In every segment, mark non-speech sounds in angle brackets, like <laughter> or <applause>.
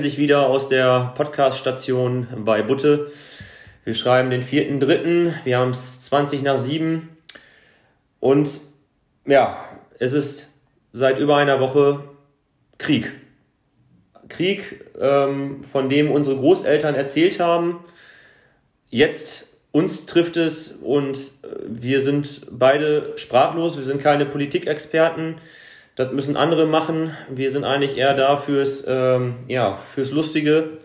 sich wieder aus der Podcast-Station bei Butte. Wir schreiben den 4.3., wir haben es 20 nach 7 und ja, es ist seit über einer Woche Krieg. Krieg, ähm, von dem unsere Großeltern erzählt haben. Jetzt uns trifft es und äh, wir sind beide sprachlos, wir sind keine Politikexperten. Das müssen andere machen. Wir sind eigentlich eher da fürs, ähm, ja, fürs Lustige,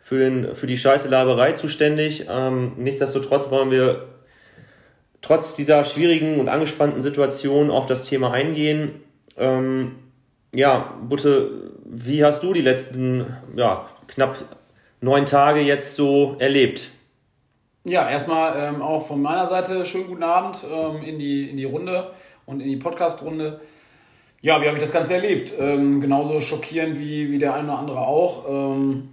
für, den, für die scheiße Laberei zuständig. Ähm, nichtsdestotrotz wollen wir trotz dieser schwierigen und angespannten Situation auf das Thema eingehen. Ähm, ja, Butte, wie hast du die letzten ja, knapp neun Tage jetzt so erlebt? Ja, erstmal ähm, auch von meiner Seite schönen guten Abend ähm, in, die, in die Runde und in die Podcast-Runde. Ja, wie habe ich das Ganze erlebt? Ähm, genauso schockierend wie, wie der eine oder andere auch. Ähm,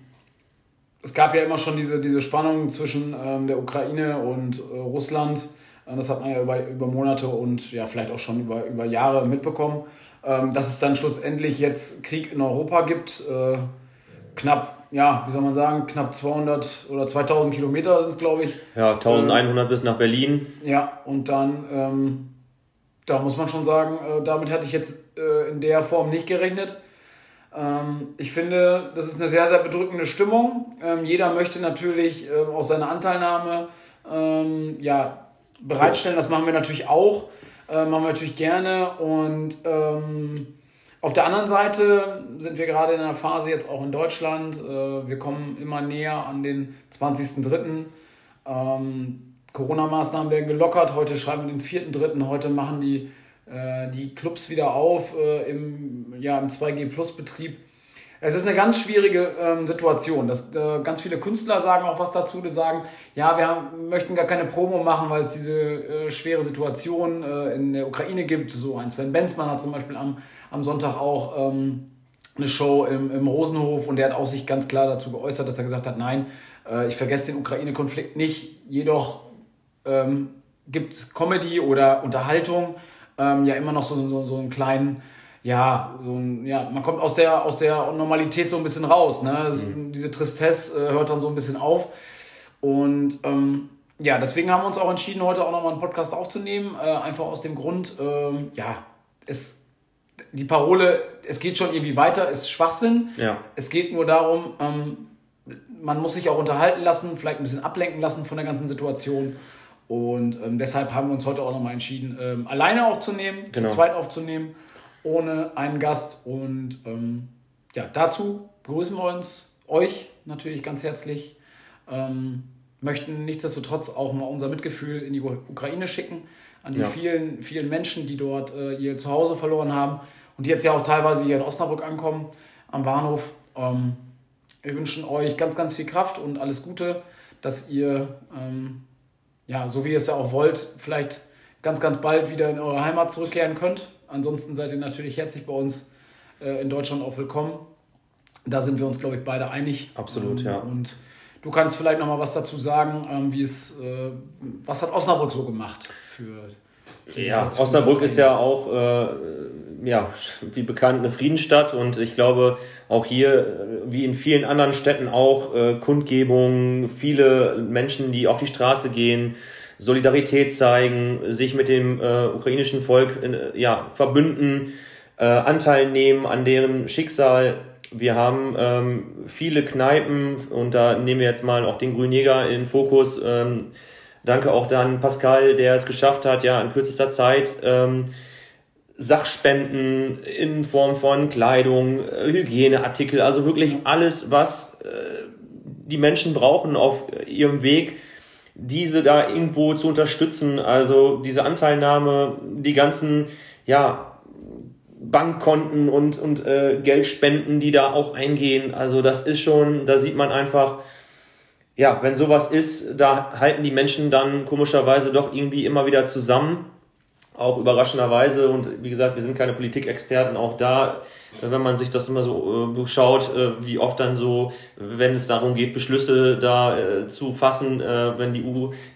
es gab ja immer schon diese, diese Spannung zwischen ähm, der Ukraine und äh, Russland. Äh, das hat man ja über, über Monate und ja, vielleicht auch schon über, über Jahre mitbekommen. Ähm, dass es dann schlussendlich jetzt Krieg in Europa gibt. Äh, knapp, ja, wie soll man sagen, knapp 200 oder 2000 Kilometer sind es, glaube ich. Ja, 1100 ähm, bis nach Berlin. Ja, und dann ähm, da muss man schon sagen, äh, damit hatte ich jetzt äh, in der Form nicht gerechnet. Ähm, ich finde, das ist eine sehr, sehr bedrückende Stimmung. Ähm, jeder möchte natürlich äh, auch seine Anteilnahme ähm, ja, bereitstellen. Das machen wir natürlich auch. Äh, machen wir natürlich gerne. Und ähm, auf der anderen Seite sind wir gerade in einer Phase jetzt auch in Deutschland. Äh, wir kommen immer näher an den 20.03. Ähm, Corona-Maßnahmen werden gelockert. Heute schreiben wir den 4.3. Heute machen die, äh, die Clubs wieder auf äh, im, ja, im 2G-Plus-Betrieb. Es ist eine ganz schwierige ähm, Situation. Das, äh, ganz viele Künstler sagen auch was dazu, die sagen, ja, wir haben, möchten gar keine Promo machen, weil es diese äh, schwere Situation äh, in der Ukraine gibt. So ein Sven Benzmann hat zum Beispiel am, am Sonntag auch ähm, eine Show im, im Rosenhof und der hat auch sich ganz klar dazu geäußert, dass er gesagt hat, nein, äh, ich vergesse den Ukraine-Konflikt nicht, jedoch ähm, gibt Comedy oder Unterhaltung ähm, ja immer noch so, so, so einen kleinen, ja, so ein, ja, man kommt aus der, aus der Normalität so ein bisschen raus. Ne? So, mhm. Diese Tristesse äh, hört dann so ein bisschen auf. Und ähm, ja, deswegen haben wir uns auch entschieden, heute auch nochmal einen Podcast aufzunehmen. Äh, einfach aus dem Grund, ähm, ja, es, die Parole, es geht schon irgendwie weiter, ist Schwachsinn. Ja. Es geht nur darum, ähm, man muss sich auch unterhalten lassen, vielleicht ein bisschen ablenken lassen von der ganzen Situation. Und ähm, deshalb haben wir uns heute auch nochmal entschieden, ähm, alleine aufzunehmen, genau. zu zweit aufzunehmen, ohne einen Gast. Und ähm, ja, dazu begrüßen wir uns, euch natürlich ganz herzlich. Ähm, möchten nichtsdestotrotz auch mal unser Mitgefühl in die Ukraine schicken, an die ja. vielen, vielen Menschen, die dort äh, ihr Zuhause verloren haben und die jetzt ja auch teilweise hier in Osnabrück ankommen, am Bahnhof. Ähm, wir wünschen euch ganz, ganz viel Kraft und alles Gute, dass ihr ähm, ja, so wie ihr es ja auch wollt, vielleicht ganz, ganz bald wieder in eure Heimat zurückkehren könnt. Ansonsten seid ihr natürlich herzlich bei uns äh, in Deutschland auch willkommen. Da sind wir uns, glaube ich, beide einig. Absolut, ähm, ja. Und du kannst vielleicht noch mal was dazu sagen, ähm, wie es, äh, was hat Osnabrück so gemacht für ja, Osnabrück ist ja auch, äh, ja, wie bekannt, eine Friedensstadt und ich glaube auch hier, äh, wie in vielen anderen Städten auch, äh, Kundgebungen, viele Menschen, die auf die Straße gehen, Solidarität zeigen, sich mit dem äh, ukrainischen Volk äh, ja, verbünden, äh, Anteil nehmen an deren Schicksal. Wir haben ähm, viele Kneipen und da nehmen wir jetzt mal auch den Grünjäger in den Fokus. Ähm, Danke auch dann Pascal, der es geschafft hat, ja in kürzester Zeit ähm, Sachspenden in Form von Kleidung, äh, Hygieneartikel, also wirklich alles, was äh, die Menschen brauchen auf ihrem Weg, diese da irgendwo zu unterstützen. Also diese Anteilnahme, die ganzen, ja, Bankkonten und, und äh, Geldspenden, die da auch eingehen. Also das ist schon, da sieht man einfach, ja, wenn sowas ist, da halten die Menschen dann komischerweise doch irgendwie immer wieder zusammen. Auch überraschenderweise. Und wie gesagt, wir sind keine Politikexperten. Auch da, wenn man sich das immer so äh, schaut, äh, wie oft dann so, wenn es darum geht, Beschlüsse da äh, zu fassen, äh, wenn die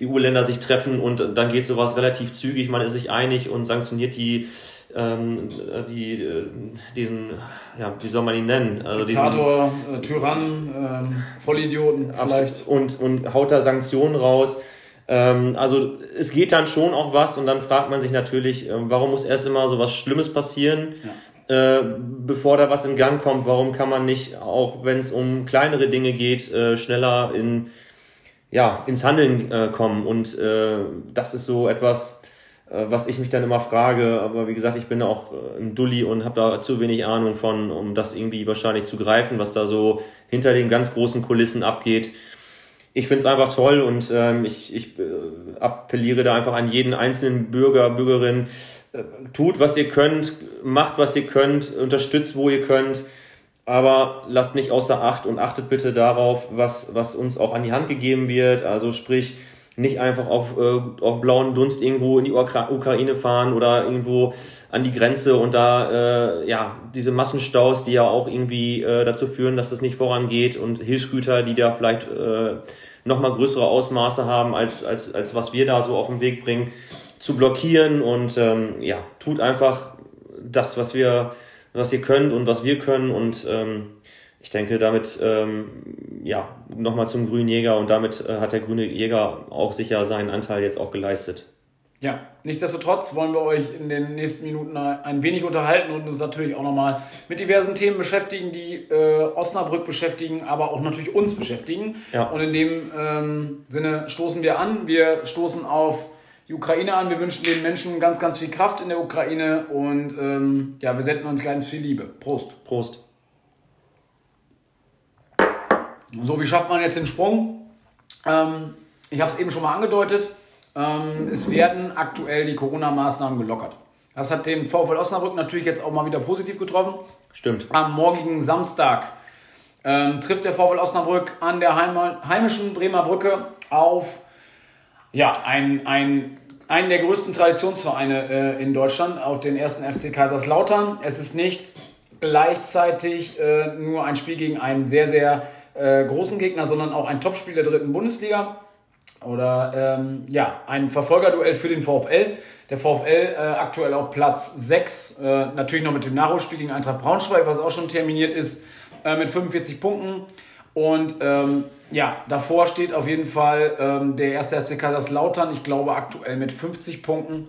EU-Länder sich treffen und dann geht sowas relativ zügig, man ist sich einig und sanktioniert die ähm, die, äh, diesen, ja, wie soll man ihn nennen? Also Diktator, diesen, äh, Tyrann, ähm, Vollidioten vielleicht. Und, und haut da Sanktionen raus. Ähm, also es geht dann schon auch was und dann fragt man sich natürlich, äh, warum muss erst immer so was Schlimmes passieren? Ja. Äh, bevor da was in Gang kommt, warum kann man nicht, auch wenn es um kleinere Dinge geht, äh, schneller in, ja, ins Handeln äh, kommen? Und äh, das ist so etwas, äh, was ich mich dann immer frage, aber wie gesagt, ich bin auch äh, ein Dulli und habe da zu wenig Ahnung von, um das irgendwie wahrscheinlich zu greifen, was da so hinter den ganz großen Kulissen abgeht. Ich finde es einfach toll und ähm, ich, ich äh, appelliere da einfach an jeden einzelnen Bürger, Bürgerin, äh, tut, was ihr könnt, macht, was ihr könnt, unterstützt, wo ihr könnt, aber lasst nicht außer Acht und achtet bitte darauf, was, was uns auch an die Hand gegeben wird. Also sprich, nicht einfach auf, äh, auf blauen Dunst irgendwo in die Ukra Ukraine fahren oder irgendwo an die Grenze und da äh, ja diese Massenstaus, die ja auch irgendwie äh, dazu führen, dass es nicht vorangeht und Hilfsgüter, die da vielleicht äh, nochmal größere Ausmaße haben, als, als, als was wir da so auf den Weg bringen, zu blockieren und ähm, ja, tut einfach das, was wir, was ihr könnt und was wir können und ähm, ich denke, damit ähm, ja nochmal zum grünen Jäger und damit äh, hat der grüne Jäger auch sicher seinen Anteil jetzt auch geleistet. Ja, nichtsdestotrotz wollen wir euch in den nächsten Minuten ein wenig unterhalten und uns natürlich auch nochmal mit diversen Themen beschäftigen, die äh, Osnabrück beschäftigen, aber auch natürlich uns beschäftigen. Ja. Und in dem ähm, Sinne stoßen wir an. Wir stoßen auf die Ukraine an. Wir wünschen den Menschen ganz, ganz viel Kraft in der Ukraine und ähm, ja, wir senden uns ganz viel Liebe. Prost. Prost. So, wie schafft man jetzt den Sprung? Ähm, ich habe es eben schon mal angedeutet. Ähm, es werden aktuell die Corona-Maßnahmen gelockert. Das hat den VfL Osnabrück natürlich jetzt auch mal wieder positiv getroffen. Stimmt. Am morgigen Samstag ähm, trifft der VfL Osnabrück an der Heim heimischen Bremer Brücke auf ja, ein, ein, einen der größten Traditionsvereine äh, in Deutschland, auf den ersten FC Kaiserslautern. Es ist nicht gleichzeitig äh, nur ein Spiel gegen einen sehr, sehr äh, großen Gegner, sondern auch ein Topspiel der dritten Bundesliga. Oder ähm, ja, ein Verfolgerduell für den VfL. Der VfL äh, aktuell auf Platz 6, äh, natürlich noch mit dem Nachholspiel gegen Eintracht Braunschweig, was auch schon terminiert ist, äh, mit 45 Punkten. Und ähm, ja, davor steht auf jeden Fall ähm, der erste FC Kaiserslautern, ich glaube aktuell mit 50 Punkten.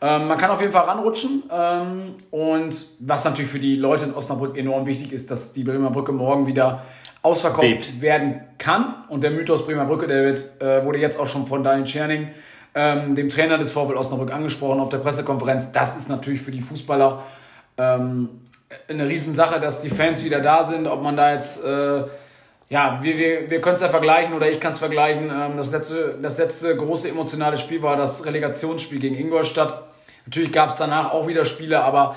Ähm, man kann auf jeden Fall ranrutschen. Ähm, und was natürlich für die Leute in Osnabrück enorm wichtig ist, dass die Bremer Brücke morgen wieder ausverkauft Bebt. werden kann. Und der Mythos Bremer Brücke, der wird, äh, wurde jetzt auch schon von Daniel Tscherning, ähm, dem Trainer des VfL Osnabrück, angesprochen auf der Pressekonferenz. Das ist natürlich für die Fußballer ähm, eine Riesensache, dass die Fans wieder da sind. Ob man da jetzt, äh, ja, wir, wir, wir können es ja vergleichen oder ich kann es vergleichen. Ähm, das, letzte, das letzte große emotionale Spiel war das Relegationsspiel gegen Ingolstadt. Natürlich gab es danach auch wieder Spiele, aber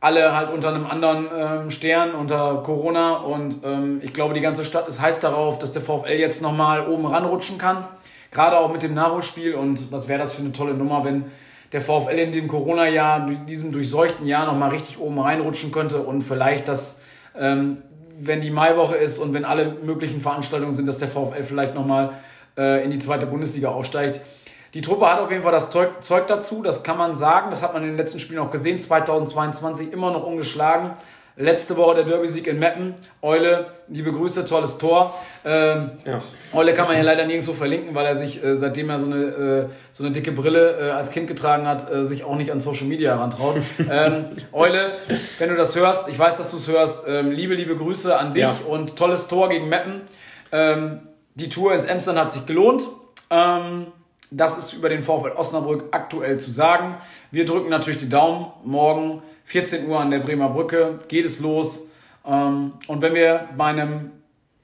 alle halt unter einem anderen ähm, Stern, unter Corona. Und ähm, ich glaube, die ganze Stadt ist heiß darauf, dass der VfL jetzt nochmal oben ranrutschen kann. Gerade auch mit dem Nachholspiel. Und was wäre das für eine tolle Nummer, wenn der VfL in dem Corona-Jahr, diesem durchseuchten Jahr nochmal richtig oben reinrutschen könnte und vielleicht das, ähm, wenn die Maiwoche ist und wenn alle möglichen Veranstaltungen sind, dass der VfL vielleicht nochmal äh, in die zweite Bundesliga aufsteigt. Die Truppe hat auf jeden Fall das Zeug, Zeug dazu, das kann man sagen. Das hat man in den letzten Spielen auch gesehen. 2022 immer noch ungeschlagen. Letzte Woche der Derby-Sieg in Meppen. Eule, liebe Grüße, tolles Tor. Ähm, ja. Eule kann man ja leider nirgendwo verlinken, weil er sich, äh, seitdem er so eine, äh, so eine dicke Brille äh, als Kind getragen hat, äh, sich auch nicht an Social Media herantraut. <laughs> ähm, Eule, wenn du das hörst, ich weiß, dass du es hörst, ähm, liebe, liebe Grüße an dich ja. und tolles Tor gegen Meppen. Ähm, die Tour ins Emsland hat sich gelohnt. Ähm, das ist über den VfL Osnabrück aktuell zu sagen. Wir drücken natürlich die Daumen. Morgen 14 Uhr an der Bremer Brücke geht es los. Ähm, und wenn wir bei einem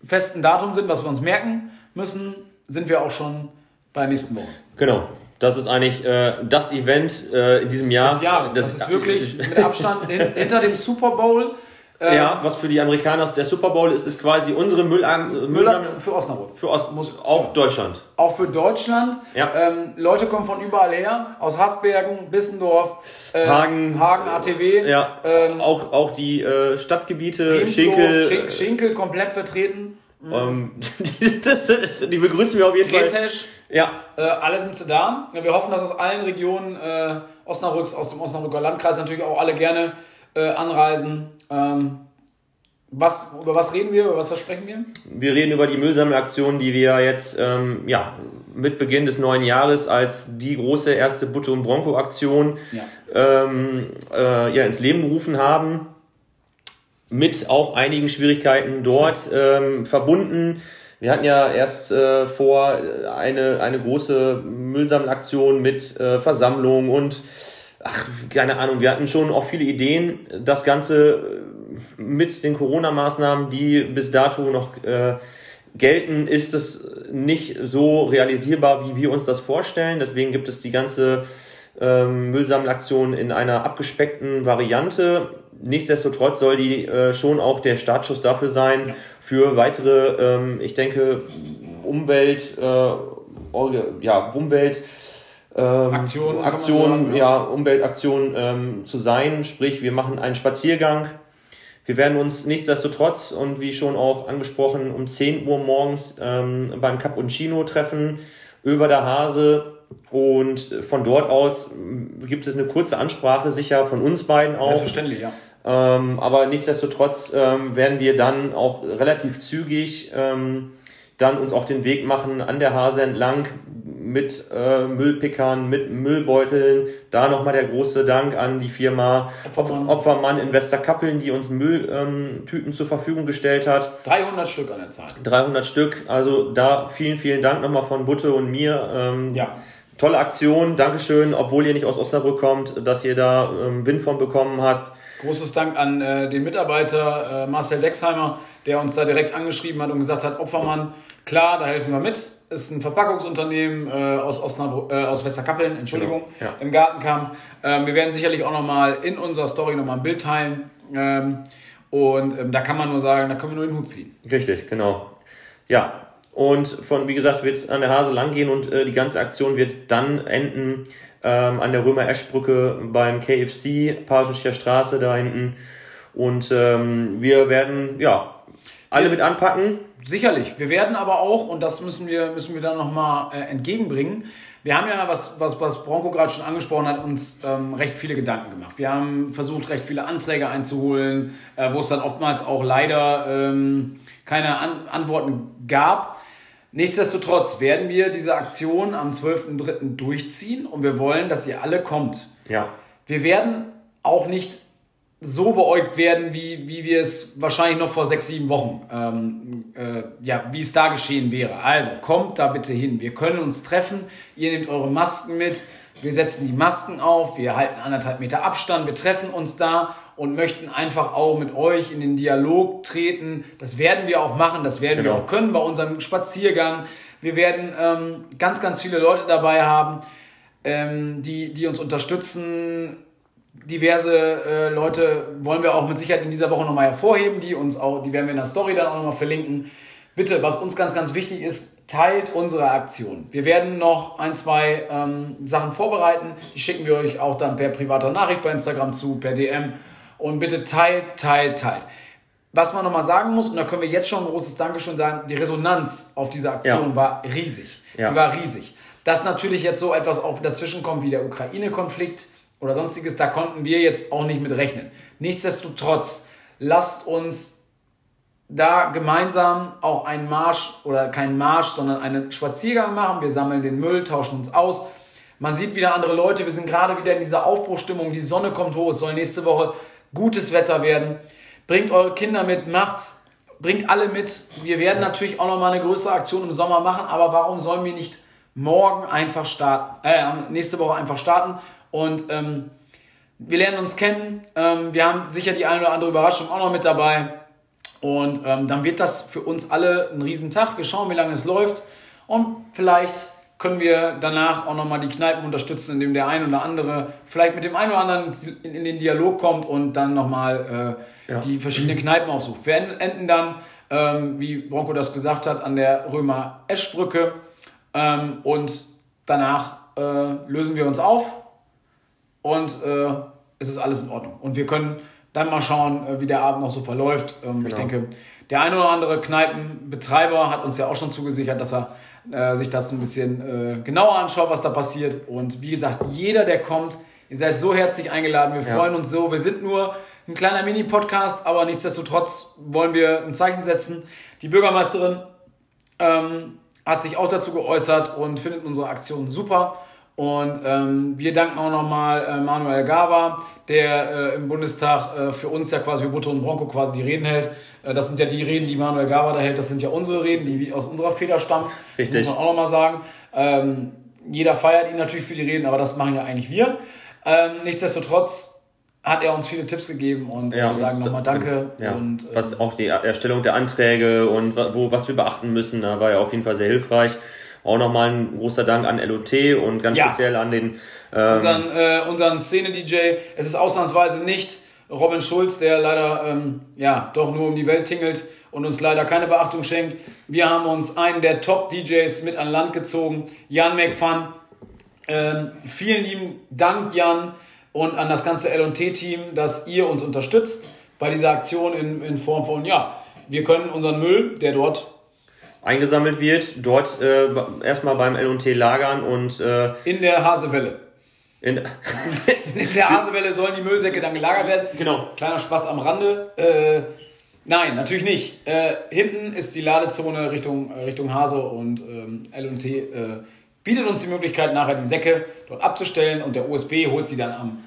festen Datum sind, was wir uns merken müssen, sind wir auch schon bei der nächsten Woche. Genau. Das ist eigentlich äh, das Event äh, in diesem Jahr. Des Jahres. Das, das ist wirklich <laughs> mit Abstand hinter dem Super Bowl ähm, ja, was für die Amerikaner der Super Bowl ist, ist quasi unsere Müll Müllsammlung für Osnabrück. Für Ost Muss, auch ja. Deutschland. Auch für Deutschland. Ja. Ähm, Leute kommen von überall her, aus Hasbergen, Bissendorf, äh, Hagen, Hagen, ATW. Ja. Ähm, auch, auch die äh, Stadtgebiete, Schinkel. Schinkel, Schinkel komplett vertreten. Mhm. Ähm, die, <laughs> die, begrüßen wir auf jeden Gretisch. Ja. Äh, alle sind sie da. Wir hoffen, dass aus allen Regionen äh, Osnabrücks, aus dem Osnabrücker Landkreis natürlich auch alle gerne äh, anreisen. Ähm, was, über was reden wir? Über was versprechen wir? Wir reden über die Müllsammelaktion, die wir jetzt ähm, ja, mit Beginn des neuen Jahres als die große erste Butte- und Bronco-Aktion ja. Ähm, äh, ja, ins Leben gerufen haben. Mit auch einigen Schwierigkeiten dort ähm, verbunden. Wir hatten ja erst äh, vor eine, eine große Müllsammelaktion mit äh, Versammlung und ach, keine Ahnung, wir hatten schon auch viele Ideen. Das Ganze mit den Corona-Maßnahmen, die bis dato noch äh, gelten, ist es nicht so realisierbar, wie wir uns das vorstellen. Deswegen gibt es die ganze ähm, Müllsammelaktion in einer abgespeckten Variante. Nichtsdestotrotz soll die äh, schon auch der Startschuss dafür sein, für weitere, ähm, ich denke, Umwelt, äh, ja, Umwelt, ähm, Aktionen, Aktionen, ja, Umweltaktionen ähm, zu sein. Sprich, wir machen einen Spaziergang wir werden uns nichtsdestotrotz und wie schon auch angesprochen um 10 Uhr morgens ähm, beim Cappuccino treffen über der Hase und von dort aus gibt es eine kurze Ansprache sicher von uns beiden auch. Selbstverständlich, ja. Ähm, aber nichtsdestotrotz ähm, werden wir dann auch relativ zügig ähm, dann uns auf den Weg machen an der Hase entlang mit äh, Müllpickern, mit Müllbeuteln. Da nochmal der große Dank an die Firma Opfermann, Opfermann in Westerkappeln, die uns Mülltüten ähm, zur Verfügung gestellt hat. 300 Stück an der Zahl. 300 Stück. Also da vielen, vielen Dank nochmal von Butte und mir. Ähm, ja. Tolle Aktion, Dankeschön, obwohl ihr nicht aus Osnabrück kommt, dass ihr da ähm, Wind von bekommen habt. Großes Dank an äh, den Mitarbeiter äh, Marcel Dexheimer, der uns da direkt angeschrieben hat und gesagt hat, Opfermann, klar, da helfen wir mit ist ein Verpackungsunternehmen äh, aus, Osnabrück, äh, aus Westerkappeln, Entschuldigung, genau, ja. im Gartenkamp. Ähm, wir werden sicherlich auch nochmal in unserer Story nochmal ein Bild teilen. Ähm, und ähm, da kann man nur sagen, da können wir nur den Hut ziehen. Richtig, genau. Ja, und von, wie gesagt, wird es an der Hase lang gehen und äh, die ganze Aktion wird dann enden ähm, an der Römer-Esch-Brücke beim KFC, Pagenstier Straße da hinten. Und ähm, wir werden, ja, alle mit anpacken. Sicherlich. Wir werden aber auch, und das müssen wir, müssen wir dann nochmal äh, entgegenbringen, wir haben ja, was, was, was Bronco gerade schon angesprochen hat, uns ähm, recht viele Gedanken gemacht. Wir haben versucht, recht viele Anträge einzuholen, äh, wo es dann oftmals auch leider ähm, keine An Antworten gab. Nichtsdestotrotz werden wir diese Aktion am 12.03. durchziehen und wir wollen, dass ihr alle kommt. Ja. Wir werden auch nicht so beäugt werden, wie, wie wir es wahrscheinlich noch vor sechs, sieben Wochen, ähm, äh, ja, wie es da geschehen wäre. Also kommt da bitte hin. Wir können uns treffen. Ihr nehmt eure Masken mit. Wir setzen die Masken auf. Wir halten anderthalb Meter Abstand. Wir treffen uns da und möchten einfach auch mit euch in den Dialog treten. Das werden wir auch machen. Das werden genau. wir auch können bei unserem Spaziergang. Wir werden ähm, ganz, ganz viele Leute dabei haben, ähm, die, die uns unterstützen diverse äh, Leute wollen wir auch mit Sicherheit in dieser Woche nochmal hervorheben, die uns auch, die werden wir in der Story dann auch nochmal verlinken. Bitte, was uns ganz, ganz wichtig ist, teilt unsere Aktion. Wir werden noch ein, zwei ähm, Sachen vorbereiten. Die schicken wir euch auch dann per privater Nachricht bei Instagram zu, per DM. Und bitte teilt, teilt, teilt. Was man nochmal sagen muss, und da können wir jetzt schon ein großes Dankeschön sagen, die Resonanz auf diese Aktion ja. war riesig. Ja. Die war riesig. Dass natürlich jetzt so etwas auch dazwischen kommt wie der Ukraine-Konflikt, oder sonstiges, da konnten wir jetzt auch nicht mit rechnen. Nichtsdestotrotz, lasst uns da gemeinsam auch einen Marsch oder keinen Marsch, sondern einen Spaziergang machen. Wir sammeln den Müll, tauschen uns aus. Man sieht wieder andere Leute. Wir sind gerade wieder in dieser Aufbruchstimmung. Die Sonne kommt hoch. Es soll nächste Woche gutes Wetter werden. Bringt eure Kinder mit, macht, bringt alle mit. Wir werden natürlich auch noch mal eine größere Aktion im Sommer machen. Aber warum sollen wir nicht morgen einfach starten, äh, nächste Woche einfach starten und ähm, wir lernen uns kennen. Ähm, wir haben sicher die eine oder andere Überraschung auch noch mit dabei. Und ähm, dann wird das für uns alle ein Riesentag. Wir schauen, wie lange es läuft. Und vielleicht können wir danach auch nochmal die Kneipen unterstützen, indem der ein oder andere vielleicht mit dem einen oder anderen in, den Dialog kommt und dann nochmal äh, ja. die verschiedenen Kneipen aufsucht. Wir enden dann, ähm, wie Bronco das gesagt hat, an der Römer-Eschbrücke. Ähm, und danach äh, lösen wir uns auf und äh, es ist alles in Ordnung. Und wir können dann mal schauen, äh, wie der Abend noch so verläuft. Ähm, genau. Ich denke, der ein oder andere Kneipenbetreiber hat uns ja auch schon zugesichert, dass er äh, sich das ein bisschen äh, genauer anschaut, was da passiert. Und wie gesagt, jeder, der kommt, ihr seid so herzlich eingeladen. Wir ja. freuen uns so. Wir sind nur ein kleiner Mini-Podcast, aber nichtsdestotrotz wollen wir ein Zeichen setzen. Die Bürgermeisterin ähm, hat sich auch dazu geäußert und findet unsere Aktion super. Und ähm, wir danken auch nochmal äh, Manuel Gava, der äh, im Bundestag äh, für uns ja quasi für Butto und Bronco quasi die Reden hält. Äh, das sind ja die Reden, die Manuel Gava da hält, das sind ja unsere Reden, die aus unserer Feder stammen. Richtig. Das muss man auch nochmal sagen. Ähm, jeder feiert ihn natürlich für die Reden, aber das machen ja eigentlich wir. Ähm, nichtsdestotrotz hat er uns viele Tipps gegeben und ja, wir sagen nochmal Danke. Ja, und, ähm, was auch die Erstellung der Anträge und wo, was wir beachten müssen, da war ja auf jeden Fall sehr hilfreich. Auch nochmal ein großer Dank an LOT und ganz ja. speziell an den ähm, unseren, äh, unseren Szene-DJ. Es ist ausnahmsweise nicht Robin Schulz, der leider ähm, ja doch nur um die Welt tingelt und uns leider keine Beachtung schenkt. Wir haben uns einen der Top-DJs mit an Land gezogen, Jan McFun. Ähm, vielen lieben Dank, Jan und an das ganze LT-Team, dass ihr uns unterstützt bei dieser Aktion in, in Form von, ja, wir können unseren Müll, der dort eingesammelt wird, dort äh, erstmal beim LT lagern und äh, in der Hasewelle. In, <laughs> in der Hasewelle sollen die Müllsäcke dann gelagert werden. Genau. Kleiner Spaß am Rande. Äh, nein, natürlich nicht. Äh, hinten ist die Ladezone Richtung, Richtung Hase und ähm, LT äh, bietet uns die Möglichkeit, nachher die Säcke dort abzustellen und der USB holt sie dann am,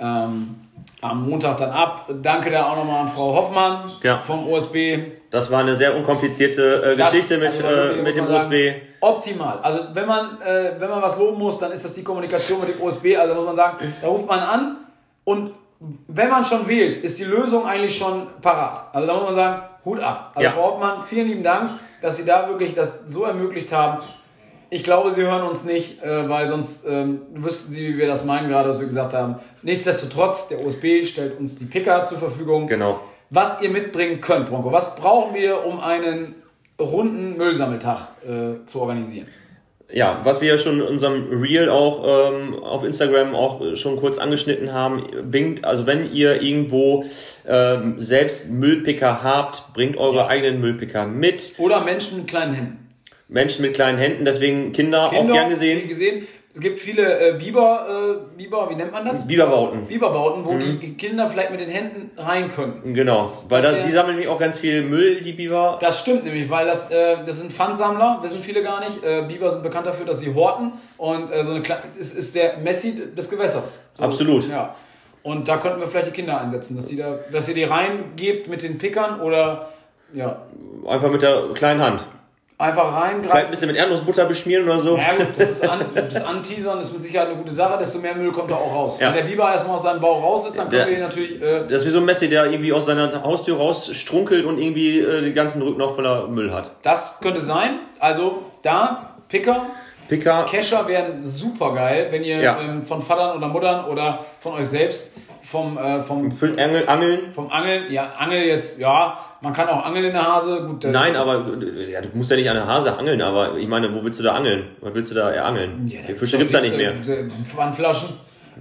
ähm, am Montag dann ab. Danke da auch nochmal an Frau Hoffmann ja. vom USB. Das war eine sehr unkomplizierte äh, Geschichte das, mit, also äh, mit dem USB. Sagen, optimal. Also wenn man, äh, wenn man was loben muss, dann ist das die Kommunikation mit dem USB. Also muss man sagen, da ruft man an und wenn man schon wählt, ist die Lösung eigentlich schon parat. Also da muss man sagen, Hut ab. Also ja. Frau Hoffmann, vielen lieben Dank, dass Sie da wirklich das so ermöglicht haben. Ich glaube, Sie hören uns nicht, äh, weil sonst ähm, wüssten Sie, wie wir das meinen, gerade was wir gesagt haben. Nichtsdestotrotz, der USB stellt uns die Picker zur Verfügung. Genau. Was ihr mitbringen könnt, Bronco. Was brauchen wir, um einen runden Müllsammeltag äh, zu organisieren? ja, was wir ja schon in unserem Reel auch ähm, auf Instagram auch schon kurz angeschnitten haben, bringt, also wenn ihr irgendwo ähm, selbst Müllpicker habt, bringt eure ja. eigenen Müllpicker mit. Oder Menschen mit kleinen Händen. Menschen mit kleinen Händen, deswegen Kinder, Kinder auch gern gesehen. gesehen. Es gibt viele äh, Biber, äh, Biber, wie nennt man das? Biberbauten. Biberbauten, wo mhm. die Kinder vielleicht mit den Händen rein können. Genau, weil das, die sammeln nämlich auch ganz viel Müll, die Biber. Das stimmt nämlich, weil das, äh, das sind Pfandsammler, wissen viele gar nicht. Äh, Biber sind bekannt dafür, dass sie horten und äh, so eine Kle ist, ist der Messi des Gewässers. So, Absolut. Ja. Und da könnten wir vielleicht die Kinder einsetzen, dass, die da, dass ihr die reingebt mit den Pickern oder ja. Einfach mit der kleinen Hand. Einfach rein. Vielleicht ein bisschen mit Erdnussbutter beschmieren oder so. Ja gut, das ist an, das Anteasern ist mit Sicherheit eine gute Sache, desto mehr Müll kommt da auch raus. Ja. Wenn der Biber erstmal aus seinem Bauch raus ist, dann können der, wir ihn natürlich... Äh, das ist wie so ein Messi, der irgendwie aus seiner Haustür rausstrunkelt und irgendwie äh, den ganzen Rücken noch voller Müll hat. Das könnte sein. Also da, Picker, Picker. Kescher wären super geil, wenn ihr ja. ähm, von Vatern oder Muttern oder von euch selbst vom, äh, vom, vom Angel, Angeln. Vom Angeln, ja, Angel jetzt, ja, man kann auch angeln in der Hase. Gut, Nein, aber ja, du musst ja nicht an der Hase angeln, aber ich meine, wo willst du da angeln? Was willst du da angeln? Ja, Die Fische gibt's da nicht mehr. Pfandflaschen.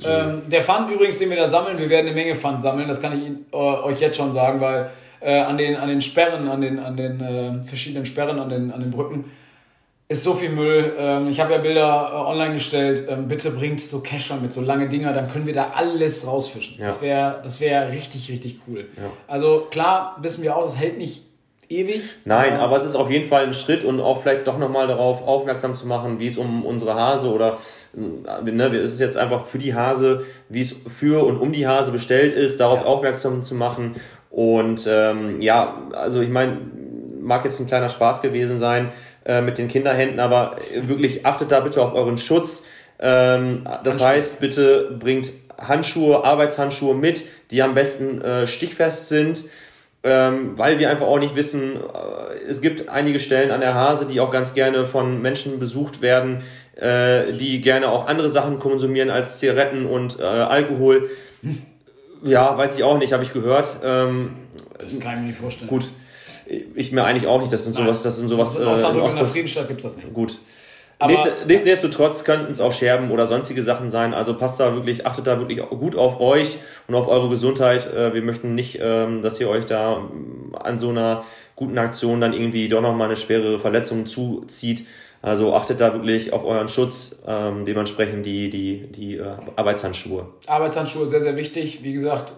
Ähm, der Pfand übrigens, den wir da sammeln, wir werden eine Menge Pfand sammeln, das kann ich Ihnen, äh, euch jetzt schon sagen, weil äh, an, den, an den Sperren, an den, an den äh, verschiedenen Sperren, an den, an den Brücken, ist so viel Müll. Ähm, ich habe ja Bilder äh, online gestellt. Ähm, bitte bringt so Kescher mit, so lange Dinger, dann können wir da alles rausfischen. Ja. Das wäre das wär richtig, richtig cool. Ja. Also klar wissen wir auch, das hält nicht ewig. Nein, aber, aber es ist auf jeden Fall ein Schritt und auch vielleicht doch nochmal darauf aufmerksam zu machen, wie es um unsere Hase oder äh, ne, es ist jetzt einfach für die Hase, wie es für und um die Hase bestellt ist, darauf ja. aufmerksam zu machen. Und ähm, ja, also ich meine, mag jetzt ein kleiner Spaß gewesen sein äh, mit den Kinderhänden, aber wirklich achtet da bitte auf euren Schutz. Ähm, das Handschuhe. heißt, bitte bringt Handschuhe, Arbeitshandschuhe mit, die am besten äh, stichfest sind. Ähm, weil wir einfach auch nicht wissen, äh, es gibt einige Stellen an der Hase, die auch ganz gerne von Menschen besucht werden, äh, die gerne auch andere Sachen konsumieren als Zigaretten und äh, Alkohol. Ja, weiß ich auch nicht, habe ich gehört. Ähm, das kann ich mir nicht vorstellen. Gut, ich mir eigentlich auch nicht, das sind sowas, das sind sowas. Außer äh, in der Friedensstadt gibt es das nicht. Gut. Aber Nichtsdestotrotz könnten es auch Scherben oder sonstige Sachen sein. Also passt da wirklich, achtet da wirklich gut auf euch und auf eure Gesundheit. Äh, wir möchten nicht, ähm, dass ihr euch da ähm, an so einer guten Aktion dann irgendwie doch nochmal eine schwere Verletzung zuzieht. Also achtet da wirklich auf euren Schutz, ähm, dementsprechend die, die, die äh, Arbeitshandschuhe. Arbeitshandschuhe sehr, sehr wichtig. Wie gesagt,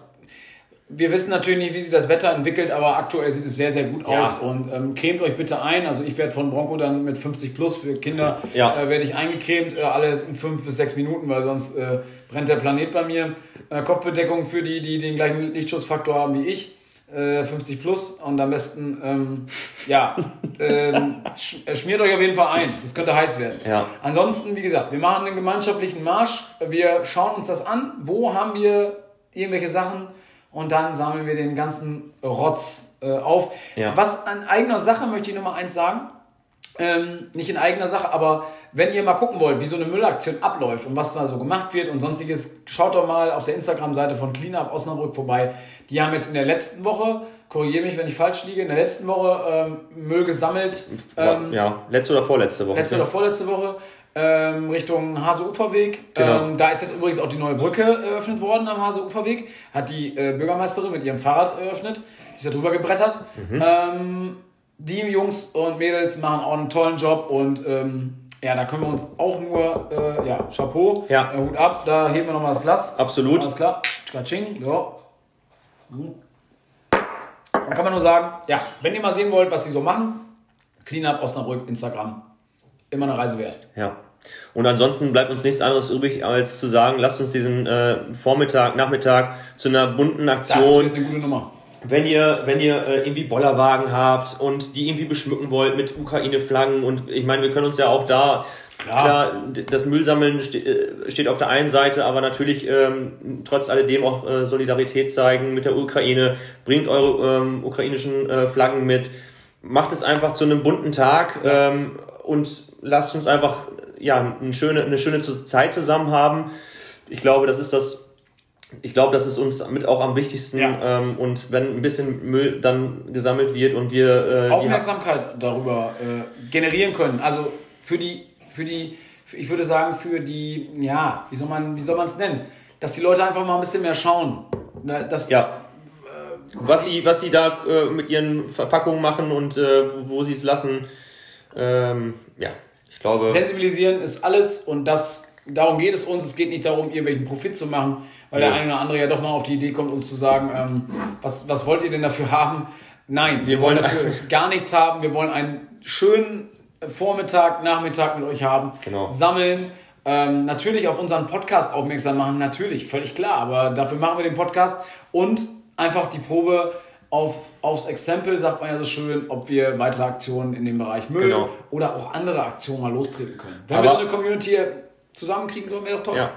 wir wissen natürlich nicht, wie sich das Wetter entwickelt, aber aktuell sieht es sehr, sehr gut aus. Ja. Und ähm, cremt euch bitte ein. Also ich werde von Bronco dann mit 50 plus für Kinder ja. äh, werde ich eingecremt, äh, alle fünf bis sechs Minuten, weil sonst äh, brennt der Planet bei mir. Äh, Kopfbedeckung für die, die den gleichen Lichtschutzfaktor haben wie ich. 50 äh, plus und am besten, ähm, ja, <laughs> ähm, äh, schmiert euch auf jeden Fall ein. Das könnte heiß werden. Ja. Ansonsten, wie gesagt, wir machen einen gemeinschaftlichen Marsch. Wir schauen uns das an. Wo haben wir irgendwelche Sachen? Und dann sammeln wir den ganzen Rotz äh, auf. Ja. Was an eigener Sache möchte ich Nummer eins sagen. Ähm, nicht in eigener Sache, aber wenn ihr mal gucken wollt, wie so eine Müllaktion abläuft und was da so gemacht wird und sonstiges, schaut doch mal auf der Instagram-Seite von Cleanup Osnabrück vorbei. Die haben jetzt in der letzten Woche, korrigiere mich, wenn ich falsch liege, in der letzten Woche ähm, Müll gesammelt. Ähm, ja, letzte oder vorletzte Woche. Letzte oder vorletzte Woche ähm, Richtung Hase-Uferweg. Genau. Ähm, da ist jetzt übrigens auch die neue Brücke eröffnet worden am Hase-Uferweg. Hat die äh, Bürgermeisterin mit ihrem Fahrrad eröffnet. Ist da drüber gebrettert. Mhm. Ähm, die Jungs und Mädels machen auch einen tollen Job und ähm, ja, da können wir uns auch nur, äh, ja, Chapeau, ja. Äh, Hut ab, da heben wir nochmal das Glas. Absolut. Alles klar. Katsching, so. Dann kann man nur sagen, ja, wenn ihr mal sehen wollt, was sie so machen, Cleanup Osnabrück, Instagram, immer eine Reise wert. Ja. Und ansonsten bleibt uns nichts anderes übrig, als zu sagen, lasst uns diesen äh, Vormittag, Nachmittag zu einer bunten Aktion. Das wird eine gute Nummer. Wenn ihr, wenn ihr äh, irgendwie Bollerwagen habt und die irgendwie beschmücken wollt mit Ukraine-Flaggen und ich meine, wir können uns ja auch da Klar. Klar, das Müllsammeln ste äh, steht auf der einen Seite, aber natürlich ähm, trotz alledem auch äh, Solidarität zeigen mit der Ukraine. Bringt eure ähm, ukrainischen äh, Flaggen mit. Macht es einfach zu einem bunten Tag ähm, und lasst uns einfach ja, eine, schöne, eine schöne Zeit zusammen haben. Ich glaube, das ist das, ich glaube, das ist uns mit auch am wichtigsten. Ja. Ähm, und wenn ein bisschen Müll dann gesammelt wird und wir äh, Aufmerksamkeit darüber äh, generieren können. Also für die, für die, ich würde sagen, für die, ja, wie soll man, wie soll man es nennen? Dass die Leute einfach mal ein bisschen mehr schauen. Ne, das, ja. Äh, was sie, was sie da äh, mit ihren Verpackungen machen und äh, wo sie es lassen. Ähm, ja, glaube. Sensibilisieren ist alles und das, darum geht es uns. Es geht nicht darum, irgendwelchen Profit zu machen, weil ja. der eine oder andere ja doch mal auf die Idee kommt, uns zu sagen, ähm, was, was wollt ihr denn dafür haben? Nein, wir, wir wollen dafür <laughs> gar nichts haben. Wir wollen einen schönen Vormittag, Nachmittag mit euch haben. Genau. Sammeln. Ähm, natürlich auf unseren Podcast aufmerksam machen, natürlich, völlig klar, aber dafür machen wir den Podcast und einfach die Probe auf, aufs Exempel, sagt man ja so schön, ob wir weitere Aktionen in dem Bereich Müll genau. oder auch andere Aktionen mal lostreten können. Wenn Aber wir so eine Community zusammenkriegen würden, wäre das toll. Ja.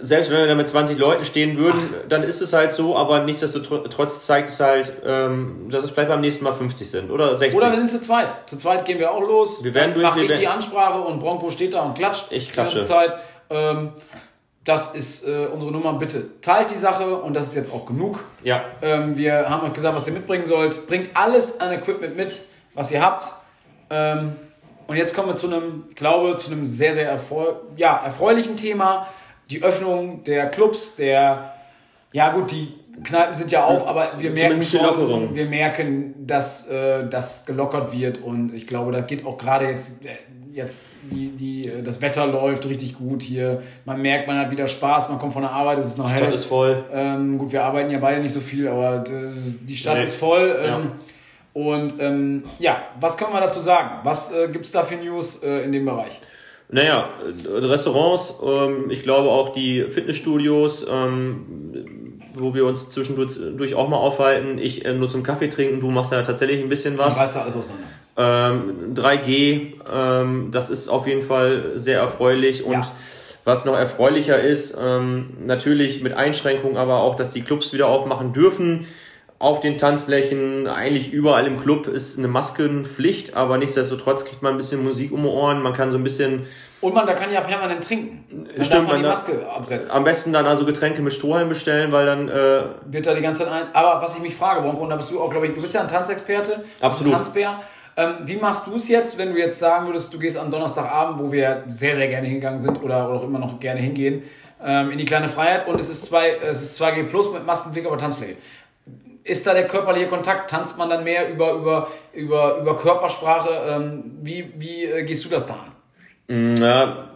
Selbst wenn wir da mit 20 Leuten stehen würden, Ach. dann ist es halt so, aber nichtsdestotrotz zeigt es halt, ähm, dass es vielleicht beim nächsten Mal 50 sind oder 60. Oder wir sind zu zweit. Zu zweit gehen wir auch los. Wir werden durch. Mache ich die Ansprache und Bronco steht da und klatscht. Ich klatsche. Die ganze Zeit. Ähm, das ist äh, unsere Nummer. Bitte teilt die Sache und das ist jetzt auch genug. Ja. Ähm, wir haben euch gesagt, was ihr mitbringen sollt. Bringt alles an Equipment mit, was ihr habt. Ähm, und jetzt kommen wir zu einem, ich glaube, zu einem sehr, sehr erfreu ja, erfreulichen Thema. Die Öffnung der Clubs, der, ja gut, die Kneipen sind ja auf, aber wir merken schon, wir merken, dass äh, das gelockert wird und ich glaube, da geht auch gerade jetzt jetzt die, die, äh, das Wetter läuft richtig gut hier. Man merkt, man hat wieder Spaß, man kommt von der Arbeit, es ist noch hell. Die Stadt ist voll. Ähm, gut, wir arbeiten ja beide nicht so viel, aber äh, die Stadt nee. ist voll. Ähm, ja. Und ähm, ja, was können wir dazu sagen? Was äh, gibt es da für News äh, in dem Bereich? Naja, Restaurants, ähm, ich glaube auch die Fitnessstudios, ähm, wo wir uns zwischendurch auch mal aufhalten. Ich äh, nur zum Kaffee trinken, du machst ja tatsächlich ein bisschen was. Ich weiß da alles auseinander. Ähm, 3G, ähm, das ist auf jeden Fall sehr erfreulich und ja. was noch erfreulicher ist, ähm, natürlich mit Einschränkungen, aber auch, dass die Clubs wieder aufmachen dürfen. Auf den Tanzflächen, eigentlich überall im Club ist eine Maskenpflicht, aber nichtsdestotrotz kriegt man ein bisschen Musik um die Ohren, man kann so ein bisschen. Und man, da kann ja permanent trinken. Man Stimmt, man die Maske absetzen. Am besten dann also Getränke mit Strohhalm bestellen, weil dann. Äh, Wird da die ganze Zeit ein. Aber was ich mich frage, Bronco, und da bist du auch, glaube ich, du bist ja ein Tanzexperte. Absolut. Ein Tanzbär. Ähm, wie machst du es jetzt, wenn du jetzt sagen würdest, du gehst am Donnerstagabend, wo wir sehr, sehr gerne hingegangen sind oder, auch immer noch gerne hingehen, ähm, in die kleine Freiheit und es ist, zwei, es ist 2G Plus mit Maskenpflege, aber Tanzpflege. Ist da der körperliche Kontakt? Tanzt man dann mehr über, über, über, über Körpersprache? Ähm, wie wie äh, gehst du das da an? Ja,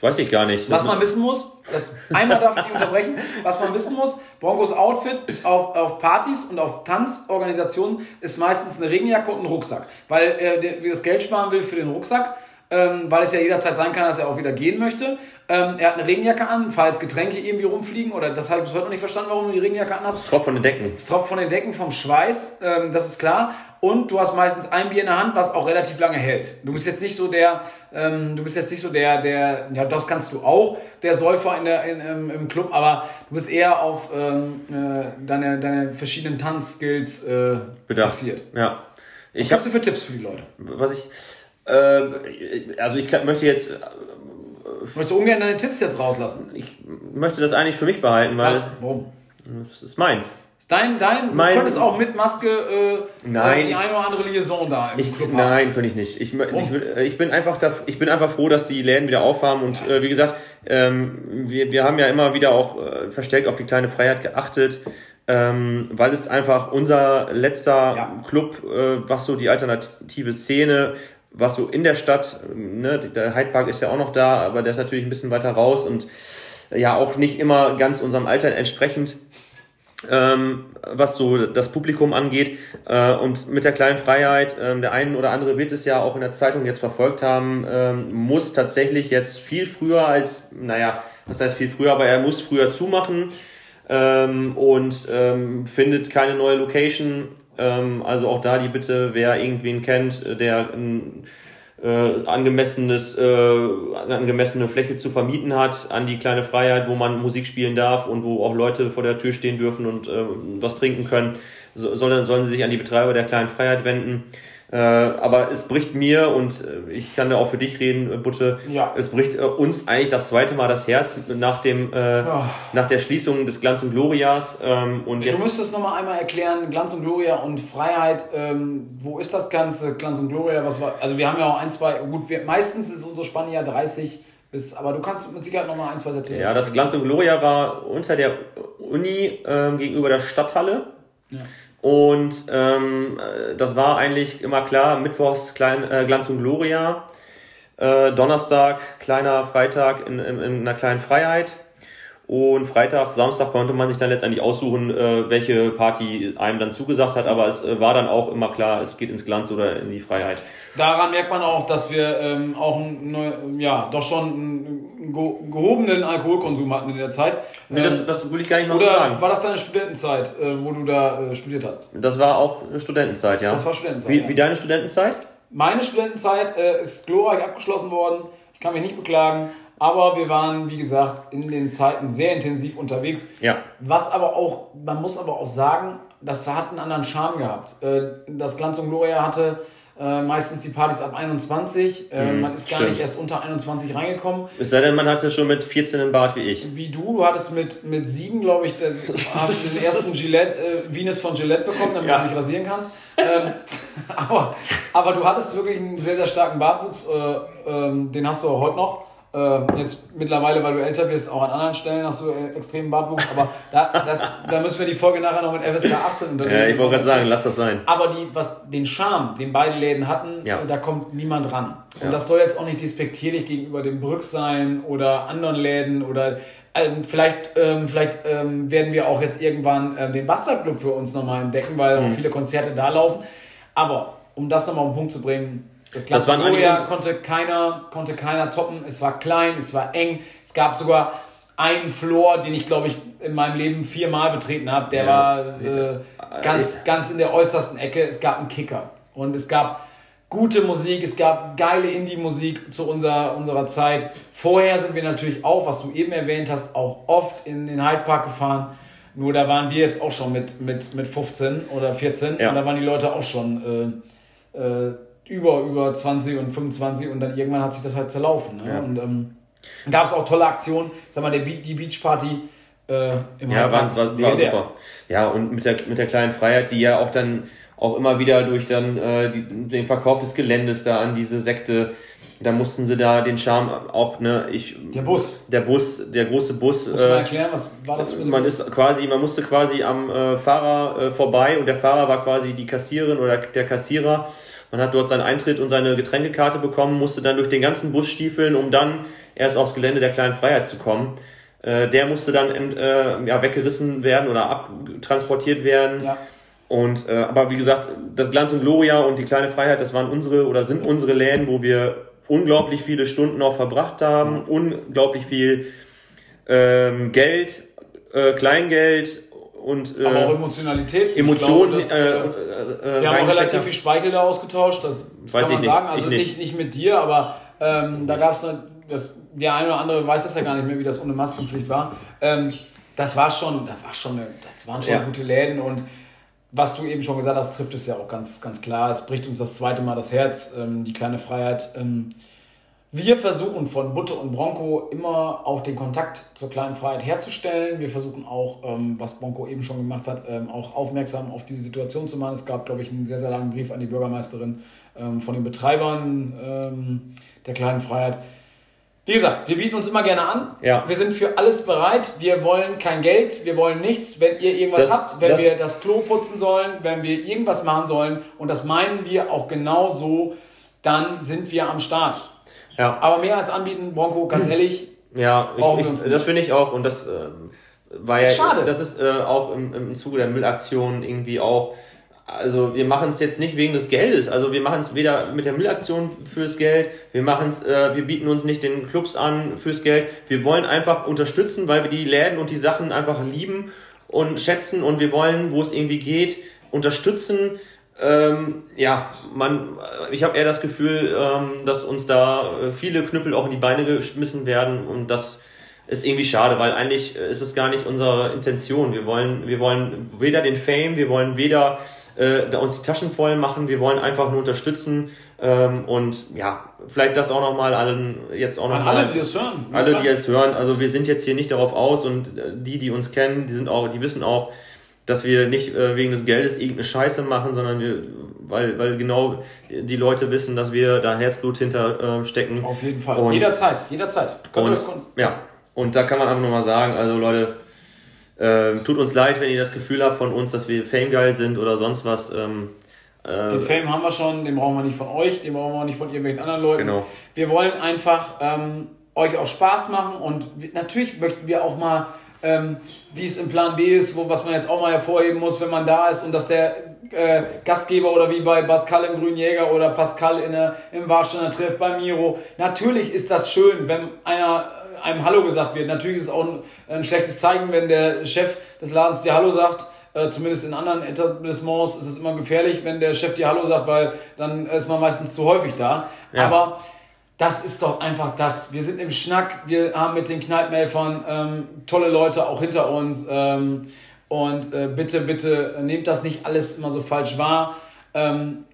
weiß ich gar nicht. Was man wissen muss, das, einmal darf ich unterbrechen, was man wissen muss, Broncos Outfit auf, auf Partys und auf Tanzorganisationen ist meistens eine Regenjacke und ein Rucksack, weil er das Geld sparen will für den Rucksack ähm, weil es ja jederzeit sein kann, dass er auch wieder gehen möchte. Ähm, er hat eine Regenjacke an, falls Getränke irgendwie rumfliegen, oder das habe ich bis heute noch nicht verstanden, warum du die Regenjacke an hast. Es tropft von den Decken. Es tropft von den Decken, vom Schweiß, ähm, das ist klar. Und du hast meistens ein Bier in der Hand, was auch relativ lange hält. Du bist jetzt nicht so der, ähm, du bist jetzt nicht so der, der, ja, das kannst du auch, der Säufer in der, in, im, im Club, aber du bist eher auf ähm, äh, deine, deine verschiedenen Tanzskills äh, Bedacht. Ja. Ich was hast du für Tipps für die Leute? Was ich, äh, also ich möchte jetzt. Äh, Möchtest du ungern deine Tipps jetzt rauslassen? Ich möchte das eigentlich für mich behalten, weil. Was? Warum? Das ist meins. Ist dein, dein, mein, du könntest auch mit Maske äh, nein, die eine oder andere Liaison da im ich, Club Nein, könnte ich nicht. Ich, ich, äh, ich, bin einfach da, ich bin einfach froh, dass die Läden wieder aufhaben und äh, wie gesagt, ähm, wir, wir haben ja immer wieder auch äh, verstärkt auf die kleine Freiheit geachtet. Ähm, weil es einfach unser letzter ja. Club, äh, was so die alternative Szene was so in der Stadt, ne, der Hyde Park ist ja auch noch da, aber der ist natürlich ein bisschen weiter raus und ja auch nicht immer ganz unserem Alter entsprechend, ähm, was so das Publikum angeht. Äh, und mit der kleinen Freiheit, ähm, der einen oder andere wird es ja auch in der Zeitung jetzt verfolgt haben, ähm, muss tatsächlich jetzt viel früher als, naja, was heißt viel früher, aber er muss früher zumachen. Ähm, und ähm, findet keine neue Location ähm, also auch da die Bitte, wer irgendwen kennt, äh, der ein äh, angemessenes, äh, angemessene Fläche zu vermieten hat an die kleine Freiheit, wo man Musik spielen darf und wo auch Leute vor der Tür stehen dürfen und äh, was trinken können, so, sollen, sollen sie sich an die Betreiber der kleinen Freiheit wenden. Äh, aber es bricht mir und äh, ich kann da auch für dich reden, äh, Butte. Ja. Es bricht uns eigentlich das zweite Mal das Herz nach dem ja. nach der Schließung des Glanz und Glorias. Ähm, und du jetzt müsstest noch mal einmal erklären, Glanz und Gloria und Freiheit. Ähm, wo ist das Ganze? Glanz und Gloria, was war? Also wir haben ja auch ein, zwei. Gut, wir, meistens ist unsere Spanne ja 30 bis, aber du kannst mit Sicherheit noch mal ein, zwei erzählen. Ja, das Glanz und Gloria war unter der Uni ähm, gegenüber der Stadthalle. Ja. Und ähm, das war eigentlich immer klar, Mittwochs klein, äh, Glanz und Gloria, äh, Donnerstag kleiner Freitag in, in, in einer kleinen Freiheit. Und Freitag, Samstag konnte man sich dann letztendlich aussuchen, äh, welche Party einem dann zugesagt hat. Aber es äh, war dann auch immer klar, es geht ins Glanz oder in die Freiheit. Daran merkt man auch, dass wir ähm, auch ein, ja, doch schon einen gehobenen Alkoholkonsum hatten in der Zeit. Nee, das, ähm, das will ich gar nicht mal Oder so sagen. war das deine Studentenzeit, äh, wo du da äh, studiert hast? Das war auch Studentenzeit, ja. Das war Studentenzeit. Wie, ja. wie deine Studentenzeit? Meine Studentenzeit äh, ist glorreich abgeschlossen worden. Ich kann mich nicht beklagen. Aber wir waren, wie gesagt, in den Zeiten sehr intensiv unterwegs. Ja. Was aber auch, man muss aber auch sagen, das hat einen anderen Charme gehabt. Äh, das Glanz und Gloria hatte äh, meistens die Partys ab 21. Äh, mm, man ist gar stimmt. nicht erst unter 21 reingekommen. Es sei denn, man hatte schon mit 14 einen Bart wie ich. Wie du. Du hattest mit, mit 7, glaube ich, den, <laughs> hast du den ersten Gillette, äh, Venus von Gillette bekommen, damit ja. du dich rasieren kannst. Ähm, <laughs> aber, aber du hattest wirklich einen sehr, sehr starken Bartwuchs. Äh, ähm, den hast du auch heute noch. Äh, jetzt mittlerweile, weil du älter bist, auch an anderen Stellen hast du äh, extremen Bartwuchs, aber da, das, da müssen wir die Folge nachher noch mit FSK 18 unternehmen. Ja, ich wollte gerade sagen, lass das sein. Aber die, was, den Charme, den beide Läden hatten, ja. da kommt niemand ran. Und ja. das soll jetzt auch nicht despektierlich gegenüber dem Brück sein oder anderen Läden oder ähm, vielleicht, ähm, vielleicht ähm, werden wir auch jetzt irgendwann äh, den Bastard Club für uns nochmal entdecken, weil mhm. auch viele Konzerte da laufen. Aber um das nochmal auf den Punkt zu bringen, das das Gloria konnte keiner, konnte keiner toppen. Es war klein, es war eng. Es gab sogar einen Floor, den ich glaube ich in meinem Leben viermal betreten habe. Der ja. war äh, ganz, ganz in der äußersten Ecke. Es gab einen Kicker und es gab gute Musik, es gab geile Indie-Musik zu unserer, unserer Zeit. Vorher sind wir natürlich auch, was du eben erwähnt hast, auch oft in den Hyde Park gefahren. Nur da waren wir jetzt auch schon mit, mit, mit 15 oder 14 ja. und da waren die Leute auch schon äh, äh, über, über 20 und 25 und dann irgendwann hat sich das halt zerlaufen. Ne? Ja. Und ähm, gab es auch tolle Aktionen. Sag mal, der Be die Beachparty äh, im Ja, war, war, war super. Ja, und mit der, mit der kleinen Freiheit, die ja auch dann auch immer wieder durch dann äh, die, den Verkauf des Geländes da an diese Sekte da mussten sie da den Charme auch, ne, ich. Der Bus. Der Bus, der große Bus. Muss äh, man erklären, was war das für Man Bus? ist quasi, man musste quasi am äh, Fahrer äh, vorbei und der Fahrer war quasi die Kassiererin oder der Kassierer. Man hat dort seinen Eintritt und seine Getränkekarte bekommen, musste dann durch den ganzen Bus stiefeln, um dann erst aufs Gelände der kleinen Freiheit zu kommen. Äh, der musste dann äh, ja, weggerissen werden oder abtransportiert werden. Ja. Und äh, aber wie gesagt, das Glanz und Gloria und die kleine Freiheit, das waren unsere oder sind unsere Läden, wo wir unglaublich viele Stunden auch verbracht haben, unglaublich viel ähm, Geld, äh, Kleingeld und äh, aber auch Emotionalität. Emotionen. Glaube, äh, äh, wir haben auch relativ viel Speichel da ausgetauscht, das, das kann man nicht, sagen. Also nicht. nicht. nicht mit dir, aber ähm, da gab es das, der eine oder andere weiß das ja gar nicht mehr, wie das ohne Maskenpflicht war. Ähm, das war schon, das war schon, das waren schon ja. gute Läden und was du eben schon gesagt hast, trifft es ja auch ganz, ganz klar. Es bricht uns das zweite Mal das Herz, ähm, die kleine Freiheit. Ähm, wir versuchen von Butte und Bronco immer auch den Kontakt zur kleinen Freiheit herzustellen. Wir versuchen auch, ähm, was Bronco eben schon gemacht hat, ähm, auch aufmerksam auf diese Situation zu machen. Es gab, glaube ich, einen sehr, sehr langen Brief an die Bürgermeisterin ähm, von den Betreibern ähm, der kleinen Freiheit wie gesagt, wir bieten uns immer gerne an. Ja. Wir sind für alles bereit. Wir wollen kein Geld, wir wollen nichts. Wenn ihr irgendwas das, habt, wenn das, wir das Klo putzen sollen, wenn wir irgendwas machen sollen, und das meinen wir auch genau so, dann sind wir am Start. Ja. Aber mehr als anbieten, Bronco, ganz ehrlich. Ja, ich, ich, das finde ich auch. Und das äh, war ja. Schade. Das ist äh, auch im, im Zuge der Müllaktion irgendwie auch also wir machen es jetzt nicht wegen des Geldes. Also wir machen es weder mit der Müllaktion fürs Geld, wir machen es, äh, wir bieten uns nicht den Clubs an fürs Geld. Wir wollen einfach unterstützen, weil wir die Läden und die Sachen einfach lieben und schätzen und wir wollen, wo es irgendwie geht, unterstützen. Ähm, ja, man, ich habe eher das Gefühl, ähm, dass uns da viele Knüppel auch in die Beine geschmissen werden und das ist irgendwie schade, weil eigentlich ist es gar nicht unsere Intention. Wir wollen, wir wollen weder den Fame, wir wollen weder äh, uns die Taschen voll machen. Wir wollen einfach nur unterstützen ähm, und ja, vielleicht das auch nochmal allen jetzt auch nochmal. Alle, die es hören. Alle, die es hören. Also wir sind jetzt hier nicht darauf aus und äh, die, die uns kennen, die sind auch, die wissen auch, dass wir nicht äh, wegen des Geldes irgendeine Scheiße machen, sondern wir, weil, weil genau die Leute wissen, dass wir da Herzblut hinter äh, stecken. Auf jeden Fall. Und, jederzeit, jederzeit. Und, ja, und da kann man einfach nochmal sagen, also Leute, ähm, tut uns leid, wenn ihr das Gefühl habt von uns, dass wir famegeil sind oder sonst was. Ähm, äh, den Fame haben wir schon, den brauchen wir nicht von euch, den brauchen wir auch nicht von irgendwelchen anderen Leuten. Genau. Wir wollen einfach ähm, euch auch Spaß machen und natürlich möchten wir auch mal, ähm, wie es im Plan B ist, wo, was man jetzt auch mal hervorheben muss, wenn man da ist und dass der äh, Gastgeber oder wie bei Pascal im Grünjäger oder Pascal in der, im Warsteiner trifft bei Miro. Natürlich ist das schön, wenn einer einem Hallo gesagt wird. Natürlich ist es auch ein, ein schlechtes Zeichen, wenn der Chef des Ladens dir Hallo sagt. Äh, zumindest in anderen Etablissements ist es immer gefährlich, wenn der Chef dir Hallo sagt, weil dann ist man meistens zu häufig da. Ja. Aber das ist doch einfach das. Wir sind im Schnack, wir haben mit den Kneipenhelfern ähm, tolle Leute auch hinter uns. Ähm, und äh, bitte, bitte nehmt das nicht alles immer so falsch wahr. Ähm,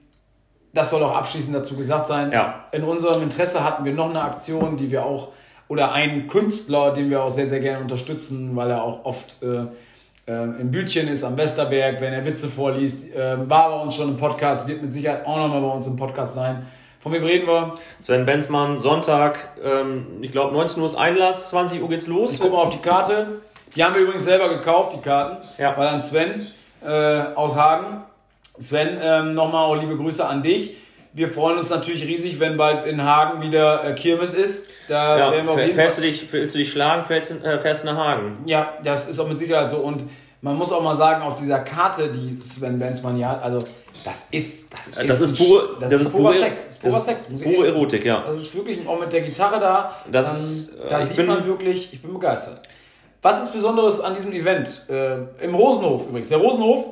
das soll auch abschließend dazu gesagt sein. Ja. In unserem Interesse hatten wir noch eine Aktion, die wir auch oder einen Künstler, den wir auch sehr, sehr gerne unterstützen, weil er auch oft äh, äh, im Bütchen ist am Westerberg, wenn er Witze vorliest. Äh, war bei uns schon im Podcast, wird mit Sicherheit auch nochmal bei uns im Podcast sein. Von wem reden wir? Sven Benzmann, Sonntag, ähm, ich glaube 19 Uhr ist Einlass, 20 Uhr geht's los. Ich gucke mal auf die Karte. Die haben wir übrigens selber gekauft, die Karten. Ja. Weil an Sven äh, aus Hagen. Sven, ähm, nochmal auch liebe Grüße an dich. Wir freuen uns natürlich riesig, wenn bald in Hagen wieder äh, Kirmes ist. Da ja, werden wir auf jeden fährst Fall. Du dich, willst du dich schlagen, fährst, äh, fährst nach Hagen. Ja, das ist auch mit Sicherheit so. Und man muss auch mal sagen, auf dieser Karte, die Sven Benzmann hier hat, also das ist das, ist, das ist pure das, das ist purer Sex, das ist purer Sex, pure Erotik, ja. Das ist wirklich auch mit der Gitarre da. Das, ähm, da sieht man wirklich, ich bin begeistert. Was ist Besonderes an diesem Event? Äh, Im Rosenhof übrigens. Der Rosenhof,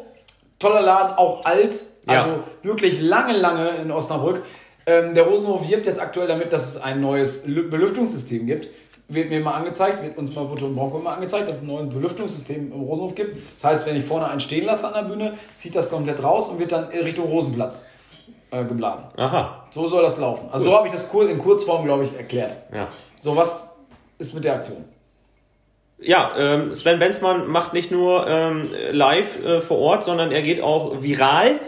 toller Laden, auch alt, also ja. wirklich lange, lange in Osnabrück. Ähm, der Rosenhof wirbt jetzt aktuell damit, dass es ein neues Belüftungssystem gibt. Wird mir mal angezeigt, wird uns mal Butte und Bronco mal angezeigt, dass es ein neues Belüftungssystem im Rosenhof gibt. Das heißt, wenn ich vorne einen stehen lasse an der Bühne, zieht das komplett raus und wird dann Richtung Rosenplatz äh, geblasen. Aha. So soll das laufen. Also cool. so habe ich das in Kurzform, glaube ich, erklärt. Ja. So, was ist mit der Aktion? Ja, ähm, Sven Benzmann macht nicht nur ähm, live äh, vor Ort, sondern er geht auch viral.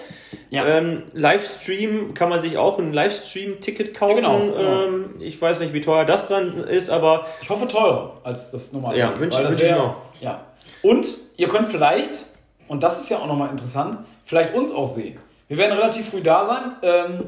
Ja. Ähm, Livestream kann man sich auch ein Livestream-Ticket kaufen. Ja, genau, genau. Ähm, ich weiß nicht, wie teuer das dann ist, aber. Ich hoffe teurer als das normale ja, Ticket. Wünsch, wünsch wär, ich noch. Ja. Und ihr könnt vielleicht, und das ist ja auch nochmal interessant, vielleicht uns auch sehen. Wir werden relativ früh da sein. Ähm,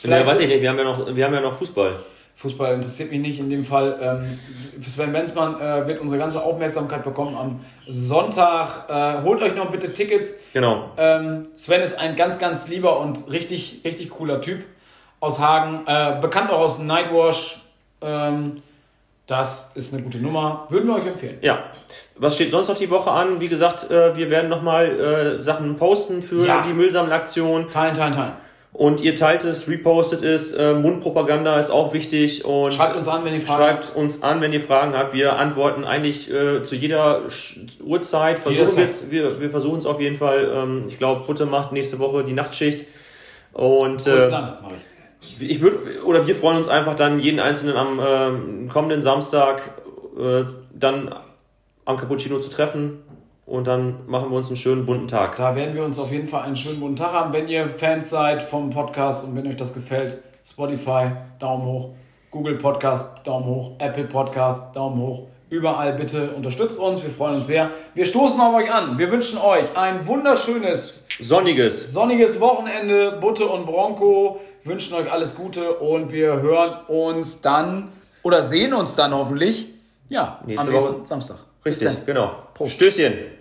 vielleicht ja, weiß ich nicht, wir haben ja noch, wir haben ja noch Fußball. Fußball interessiert mich nicht in dem Fall. Ähm, Sven Benzmann äh, wird unsere ganze Aufmerksamkeit bekommen am Sonntag. Äh, holt euch noch bitte Tickets. Genau. Ähm, Sven ist ein ganz, ganz lieber und richtig, richtig cooler Typ aus Hagen. Äh, bekannt auch aus Nightwash. Ähm, das ist eine gute Nummer. Würden wir euch empfehlen. Ja. Was steht sonst noch die Woche an? Wie gesagt, äh, wir werden nochmal äh, Sachen posten für ja. die Müllsammelaktion. Teilen, teilen, teilen. Und ihr teilt es, repostet es, äh, Mundpropaganda ist auch wichtig. Und schreibt uns an, wenn ihr Fragen habt. Schreibt uns an, wenn ihr Fragen habt. Wir antworten eigentlich äh, zu jeder Uhrzeit. Versuchen wir, wir, wir versuchen es auf jeden Fall. Ähm, ich glaube, Butter macht nächste Woche die Nachtschicht. Und äh, lang, ich. ich würde oder wir freuen uns einfach dann jeden einzelnen am äh, kommenden Samstag äh, dann am Cappuccino zu treffen und dann machen wir uns einen schönen bunten Tag. Da werden wir uns auf jeden Fall einen schönen bunten Tag haben. Wenn ihr Fans seid vom Podcast und wenn euch das gefällt, Spotify, Daumen hoch, Google Podcast, Daumen hoch, Apple Podcast, Daumen hoch. Überall bitte unterstützt uns, wir freuen uns sehr. Wir stoßen auf euch an. Wir wünschen euch ein wunderschönes, sonniges, sonniges Wochenende. Butte und Bronco wünschen euch alles Gute und wir hören uns dann oder sehen uns dann hoffentlich ja, Nächste am nächsten Woche. Samstag. Richtig, genau. Prost. Stößchen.